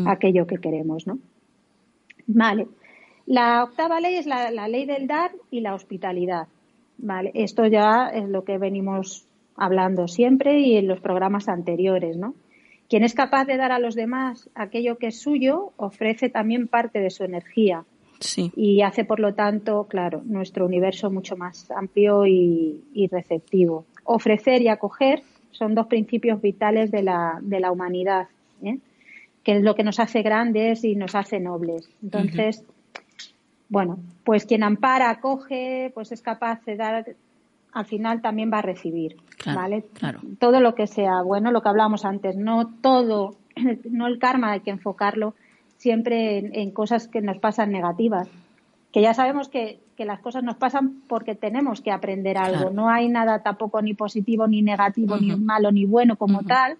aquello que queremos no vale. La octava ley es la, ley del dar y la hospitalidad vale esto ya es lo que venimos hablando siempre y en los programas anteriores no quien es capaz de dar a los demás aquello que es suyo ofrece también parte de su energía Sí. Y hace, por lo tanto, claro, nuestro universo mucho más amplio y receptivo ofrecer y acoger son dos principios vitales de la, de la humanidad, ¿eh? que es lo que nos hace grandes y nos hace nobles. Entonces, bueno, pues quien ampara, acoge, pues es capaz de dar, al final también va a recibir, ¿vale? Todo lo que sea bueno, lo que hablábamos antes, no todo, no el karma hay que enfocarlo siempre en cosas que nos pasan negativas, que ya sabemos que, las cosas nos pasan porque tenemos que aprender algo. No hay nada tampoco ni positivo, ni negativo, ni malo, ni bueno como tal,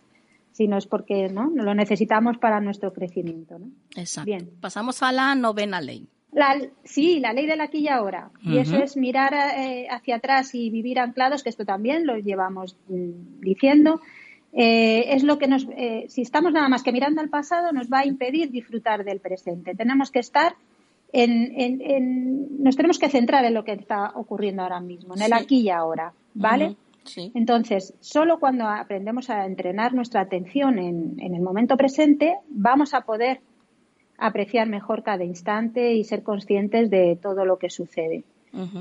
sino es porque ¿no? lo necesitamos para nuestro crecimiento. ¿no? Exacto. Bien. Pasamos a la novena ley. La, sí, la ley del aquí y ahora. Y eso es mirar eh, hacia atrás y vivir anclados, que esto también lo llevamos mm, diciendo. Eh, es lo que nos, eh, si estamos nada más que mirando al pasado, nos va a impedir disfrutar del presente. Tenemos que estar en, nos tenemos que centrar en lo que está ocurriendo ahora mismo, en el aquí y ahora, ¿vale? Entonces, solo cuando aprendemos a entrenar nuestra atención en, el momento presente, vamos a poder apreciar mejor cada instante y ser conscientes de todo lo que sucede.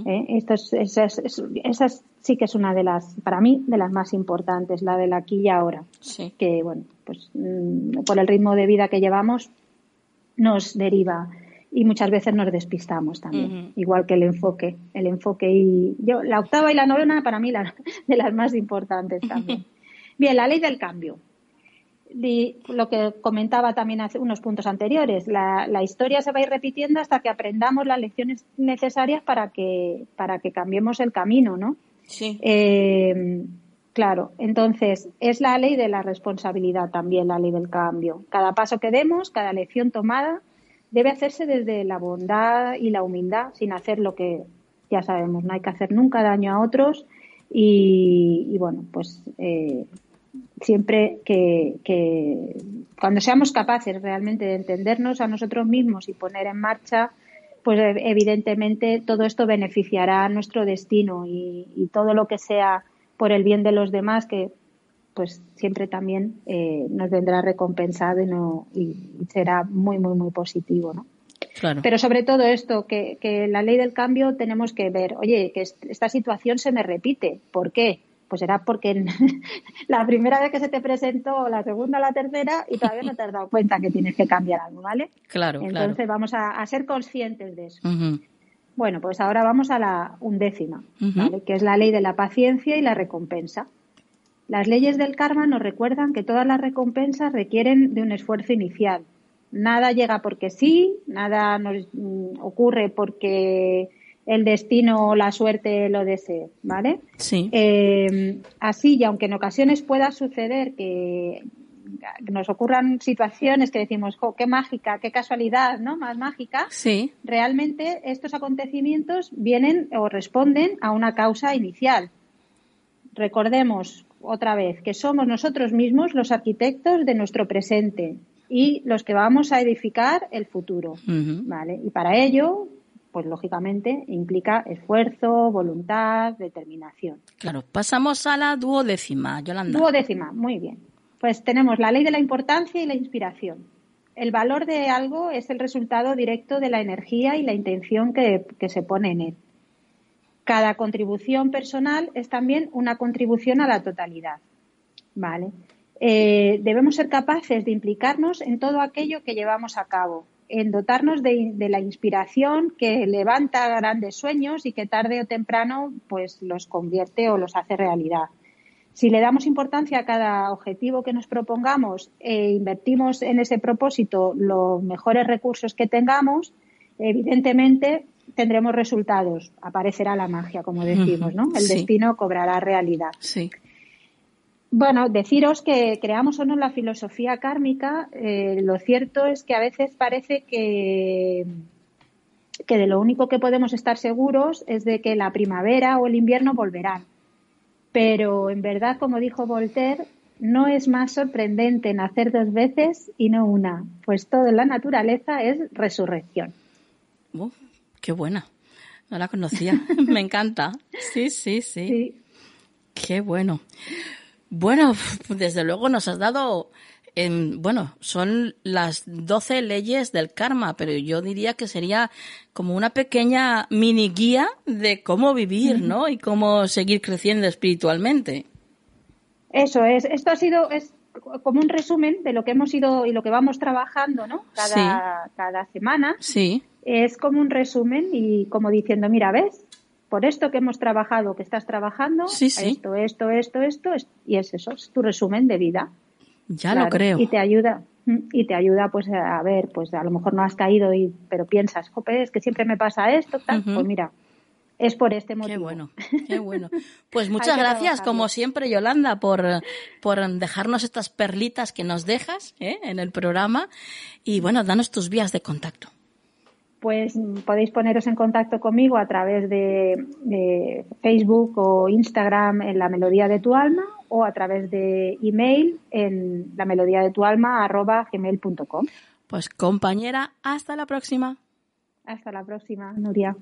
¿Eh? Esto es, esa, sí que es una de las, para mí, de las más importantes, la del aquí y ahora. Que, bueno, pues mm, por el ritmo de vida que llevamos, nos deriva y muchas veces nos despistamos también, igual que el enfoque, el enfoque y yo la octava y la novena para mí la, de las más importantes también. Bien, la ley del cambio. Lo que comentaba también hace unos puntos anteriores, la, historia se va a ir repitiendo hasta que aprendamos las lecciones necesarias para que para que cambiemos el camino, ¿no? Sí. Eh, claro, entonces es la ley de la responsabilidad también, la ley del cambio. Cada paso que demos, cada lección tomada, debe hacerse desde la bondad y la humildad, sin hacer lo que ya sabemos, no hay que hacer nunca daño a otros y, bueno, pues eh, siempre que, cuando seamos capaces realmente de entendernos a nosotros mismos y poner en marcha, pues evidentemente todo esto beneficiará a nuestro destino y, y todo lo que sea por el bien de los demás, que pues siempre también eh, nos vendrá recompensado y, no, y será muy, muy, muy positivo, ¿no? Claro. Pero sobre todo esto, que, que la ley del cambio tenemos que ver, oye, que esta situación se me repite. ¿Por qué? Pues será porque la primera vez que se te presentó, la segunda, la tercera, y todavía no te has dado cuenta que tienes que cambiar algo, ¿vale? Claro, Entonces vamos a, ser conscientes de eso. Bueno, pues ahora vamos a la undécima, ¿vale? Que es la ley de la paciencia y la recompensa. Las leyes del karma nos recuerdan que todas las recompensas requieren de un esfuerzo inicial. Nada llega porque sí, nada nos mm, ocurre porque el destino o la suerte lo desee, ¿vale? Sí. Eh, así, y aunque en ocasiones pueda suceder que nos ocurran situaciones que decimos, qué mágica, qué casualidad, ¿no? Más mágica. Sí. Realmente estos acontecimientos vienen o responden a una causa inicial. Recordemos otra vez, que somos nosotros mismos los arquitectos de nuestro presente. y los que vamos a edificar el futuro, ¿vale? Y para ello, pues lógicamente implica esfuerzo, voluntad, determinación. Claro, pasamos a la duodécima, Yolanda. Duodécima, muy bien. Pues tenemos la ley de la importancia y la inspiración. El valor de algo es el resultado directo de la energía y la intención que, que se pone en él. Cada contribución personal es también una contribución a la totalidad. ¿Vale? Eh, debemos ser capaces de implicarnos en todo aquello que llevamos a cabo, en dotarnos de, la inspiración que levanta grandes sueños y que tarde o temprano pues los convierte o los hace realidad. Si le damos importancia a cada objetivo que nos propongamos e invertimos en ese propósito los mejores recursos que tengamos, evidentemente tendremos resultados. Aparecerá la magia, como decimos, ¿no? El destino cobrará realidad. Sí. Bueno, deciros que creamos o no la filosofía kármica, eh, lo cierto es que a veces parece que, que de lo único que podemos estar seguros es de que la primavera o el invierno volverán. Pero en verdad, como dijo Voltaire, no es más sorprendente nacer dos veces y no una, pues todo en la naturaleza es resurrección. qué buena. No la conocía. Me encanta. Sí, sí, sí, sí. Qué bueno. Bueno, desde luego nos has dado, en, bueno, son las 12 leyes del karma, pero yo diría que sería como una pequeña mini guía de cómo vivir, ¿no? Y cómo seguir creciendo espiritualmente. Eso es, esto ha sido, es como un resumen de lo que hemos ido y lo que vamos trabajando, ¿no? Cada, cada semana. Sí. Es como un resumen y como diciendo, mira, ¿ves? Por esto que hemos trabajado, que estás trabajando, esto, esto, esto, esto, y es eso, es tu resumen de vida. Ya lo creo. Y te ayuda, y te ayuda pues a ver, pues a lo mejor no has caído y, pero piensas, jope, es que siempre me pasa esto, tal, pues mira, es por este motivo. Qué bueno, qué bueno. Pues muchas gracias, como siempre, Yolanda, por, por dejarnos estas perlitas que nos dejas ¿eh? en el programa. Y bueno, danos tus vías de contacto pues podéis poneros en contacto conmigo a través de, Facebook o Instagram en la melodía de tu alma o a través de email en la melodía de tu alma gmail.com. Pues compañera, hasta la próxima. Hasta la próxima, Nuria.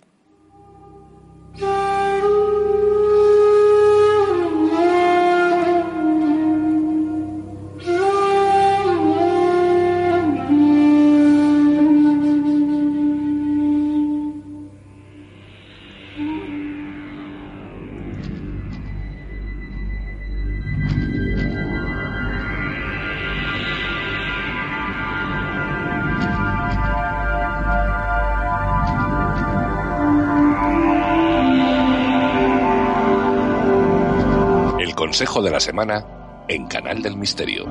Consejo de la Semana en Canal del Misterio.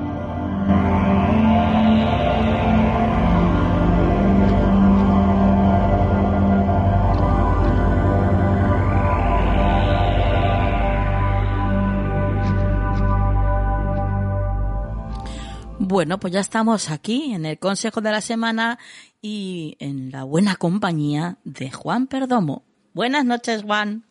Bueno, pues ya estamos aquí en el Consejo de la Semana y en la buena compañía de Juan Perdomo. Buenas noches, Juan.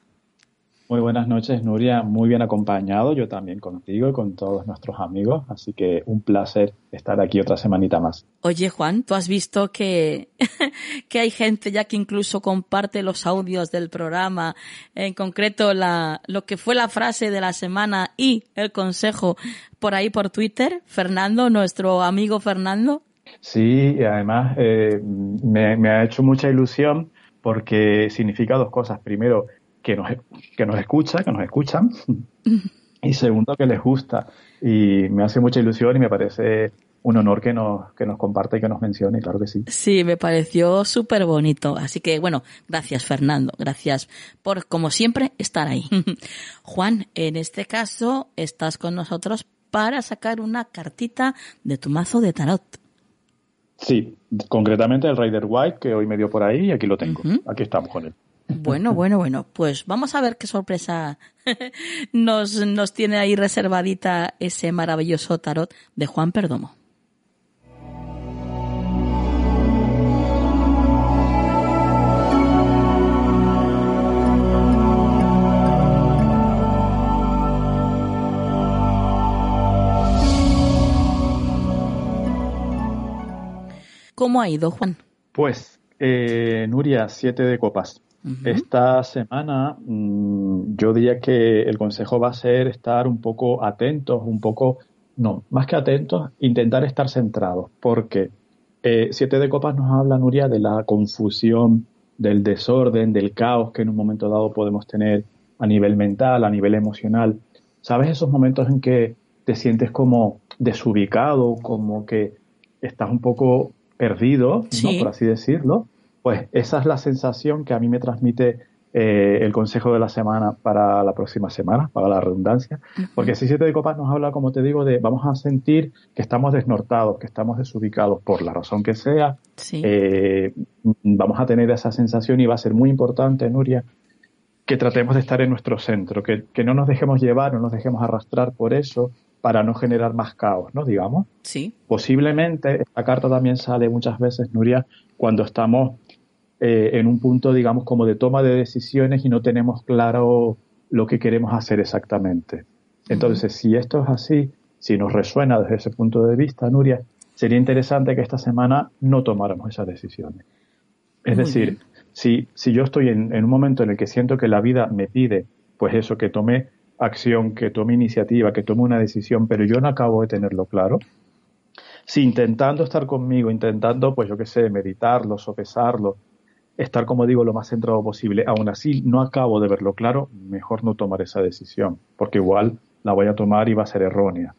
Muy buenas noches, Nuria. Muy bien acompañado, yo también contigo y con todos nuestros amigos. Así que un placer estar aquí otra semanita más. Oye, Juan, ¿tú has visto que, que hay gente ya que incluso comparte los audios del programa, en concreto la, lo que fue la frase de la semana y el consejo por ahí por Twitter? Fernando, nuestro amigo Fernando. Sí, y además eh, me, me ha hecho mucha ilusión porque significa dos cosas. Primero, que nos, que nos escucha, que nos escuchan, y segundo, que les gusta. Y me hace mucha ilusión y me parece un honor que nos, que nos comparte y que nos mencione, claro que sí. Sí, me pareció súper bonito. Así que bueno, gracias Fernando, gracias por, como siempre, estar ahí. Juan, en este caso, estás con nosotros para sacar una cartita de tu mazo de tarot. Sí, concretamente el Rider White, que hoy me dio por ahí y aquí lo tengo. Aquí estamos con él. Bueno, bueno, bueno. Pues vamos a ver qué sorpresa nos, nos tiene ahí reservadita ese maravilloso tarot de Juan Perdomo. ¿Cómo ha ido, Juan? Pues, eh, Nuria, siete de copas. Esta semana mm, yo diría que el consejo va a ser estar un poco atentos, un poco, no, más que atentos, intentar estar centrados, porque eh, siete de copas nos habla, Nuria, de la confusión, del desorden, del caos que en un momento dado podemos tener a nivel mental, a nivel emocional. ¿Sabes esos momentos en que te sientes como desubicado, como que estás un poco perdido, por así decirlo? Pues esa es la sensación que a mí me transmite eh, el consejo de la semana para la próxima semana, para la redundancia, porque si siete de copas nos habla, como te digo, de vamos a sentir que estamos desnortados, que estamos desubicados por la razón que sea, eh, vamos a tener esa sensación y va a ser muy importante, Nuria, que tratemos de estar en nuestro centro, que, que no nos dejemos llevar, no nos dejemos arrastrar por eso para no generar más caos, ¿no? Digamos. Sí. Posiblemente esta carta también sale muchas veces, Nuria, cuando estamos eh, en un punto, digamos, como de toma de decisiones y no tenemos claro lo que queremos hacer exactamente. Entonces, si esto es así, si nos resuena desde ese punto de vista, Nuria, sería interesante que esta semana no tomáramos esas decisiones. Es decir, si, si yo estoy en, en, un momento en el que siento que la vida me pide, pues eso, que tome acción, que tome iniciativa, que tome una decisión, pero yo no acabo de tenerlo claro, si intentando estar conmigo, intentando, pues yo qué sé, meditarlo, sopesarlo, estar, como digo, lo más centrado posible. Aún así, no acabo de verlo claro, mejor no tomar esa decisión, porque igual la voy a tomar y va a ser errónea.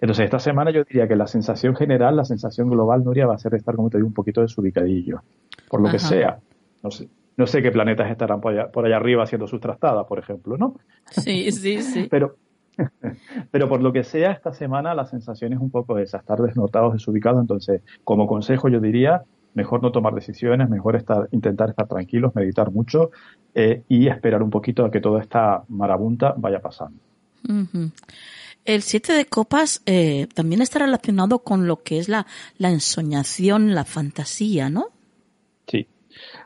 Entonces, esta semana yo diría que la sensación general, la sensación global, Nuria, va a ser estar, como te digo, un poquito desubicadillo, por lo que sea. No sé, no sé qué planetas estarán por allá, por allá arriba haciendo sus trastadas, por ejemplo, ¿no? Sí, sí, sí. pero, pero por lo que sea, esta semana la sensación es un poco esa, estar desnotados, desubicados. Entonces, como consejo, yo diría mejor no tomar decisiones, mejor estar, intentar estar tranquilos, meditar mucho eh, y esperar un poquito a que toda esta marabunta vaya pasando. El siete de copas eh, también está relacionado con lo que es la, la ensoñación, la fantasía, ¿no? Sí.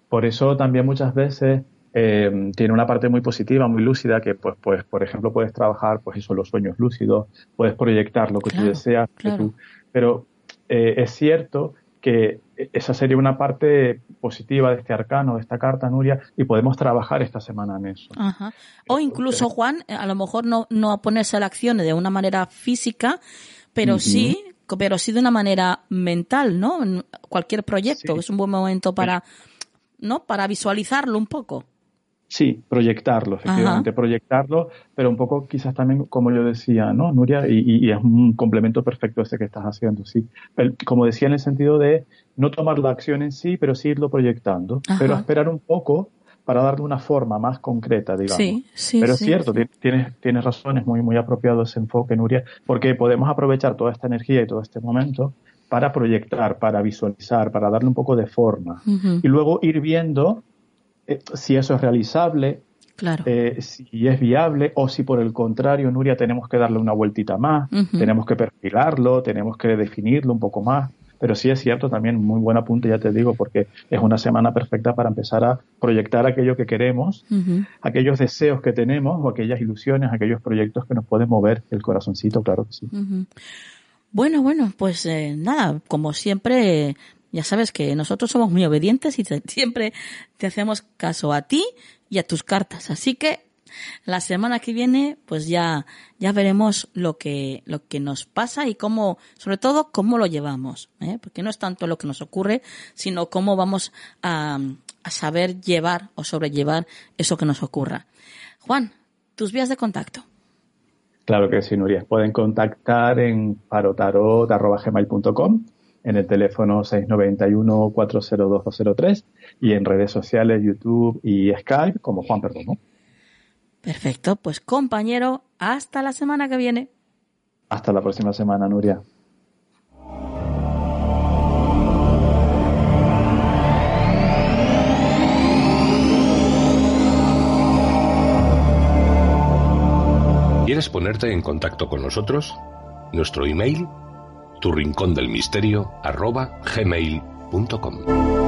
Por eso también muchas veces eh, tiene una parte muy positiva, muy lúcida, que pues, pues, por ejemplo, puedes trabajar, pues eso, los sueños lúcidos, puedes proyectar lo que tú deseas, pero es cierto que esa sería una parte positiva de este arcano, de esta carta, Nuria, y podemos trabajar esta semana en eso. O incluso, Juan, a lo mejor no, no a ponerse a la acción de una manera física, pero sí, pero sí de una manera mental, ¿no? En cualquier proyecto es un buen momento para, ¿no? Para visualizarlo un poco. Sí, proyectarlo, efectivamente, proyectarlo, pero un poco quizás también, como yo decía, ¿no, Nuria? Y, es un complemento perfecto ese que estás haciendo, sí. como decía, en el sentido de no tomar la acción en sí, pero sí irlo proyectando, pero esperar un poco para darle una forma más concreta, digamos. Sí, sí, pero es cierto, tienes, tienes razón, es muy, muy apropiado ese enfoque, Nuria, porque podemos aprovechar toda esta energía y todo este momento para proyectar, para visualizar, para darle un poco de forma. Y luego ir viendo eh, si eso es realizable, claro. Eh, si es viable o si por el contrario, Nuria, tenemos que darle una vueltita más, tenemos que perfilarlo, tenemos que definirlo un poco más. Pero sí es cierto también, muy buen apunte, ya te digo, porque es una semana perfecta para empezar a proyectar aquello que queremos, aquellos deseos que tenemos o aquellas ilusiones, aquellos proyectos que nos pueden mover el corazoncito, claro que sí. Bueno, bueno, pues eh, nada, como siempre, ya sabes que nosotros somos muy obedientes y siempre te hacemos caso a ti y a tus cartas. Así que la semana que viene, pues ya, ya veremos lo que, lo que nos pasa y cómo, sobre todo, cómo lo llevamos, ¿eh? porque no es tanto lo que nos ocurre, sino cómo vamos a, a saber llevar o sobrellevar eso que nos ocurra. Juan, tus vías de contacto. Claro que sí, Nuria. Pueden contactar en parotarot.gmail.com en el teléfono 691-402-203 y en redes sociales, YouTube y Skype como Juan Perdomo. Perfecto, pues compañero, hasta la semana que viene. Hasta la próxima semana, Nuria. ¿Quieres ponerte en contacto con nosotros? Nuestro email tu rincón del misterio arroba gmail.com.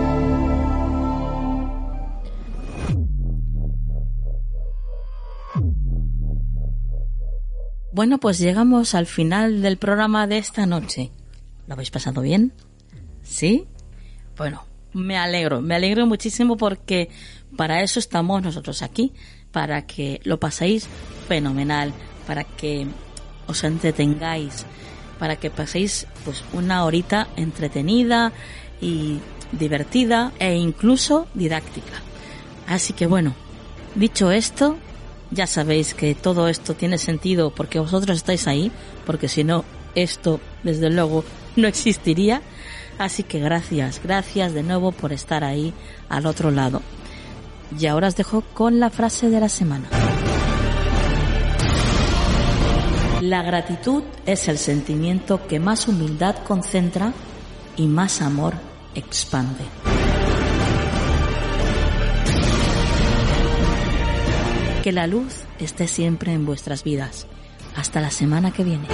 Bueno, pues llegamos al final del programa de esta noche. ¿Lo habéis pasado bien? ¿Sí? Bueno, me alegro, me alegro muchísimo porque para eso estamos nosotros aquí, para que lo paséis fenomenal, para que os entretengáis, para que paséis pues una horita entretenida y divertida e incluso didáctica. Así que bueno, dicho esto, ya sabéis que todo esto tiene sentido porque vosotros estáis ahí, porque si no, esto desde luego no existiría. Así que gracias, gracias de nuevo por estar ahí al otro lado. Y ahora os dejo con la frase de la semana. La gratitud es el sentimiento que más humildad concentra y más amor expande. Que la luz esté siempre en vuestras vidas. Hasta la semana que viene.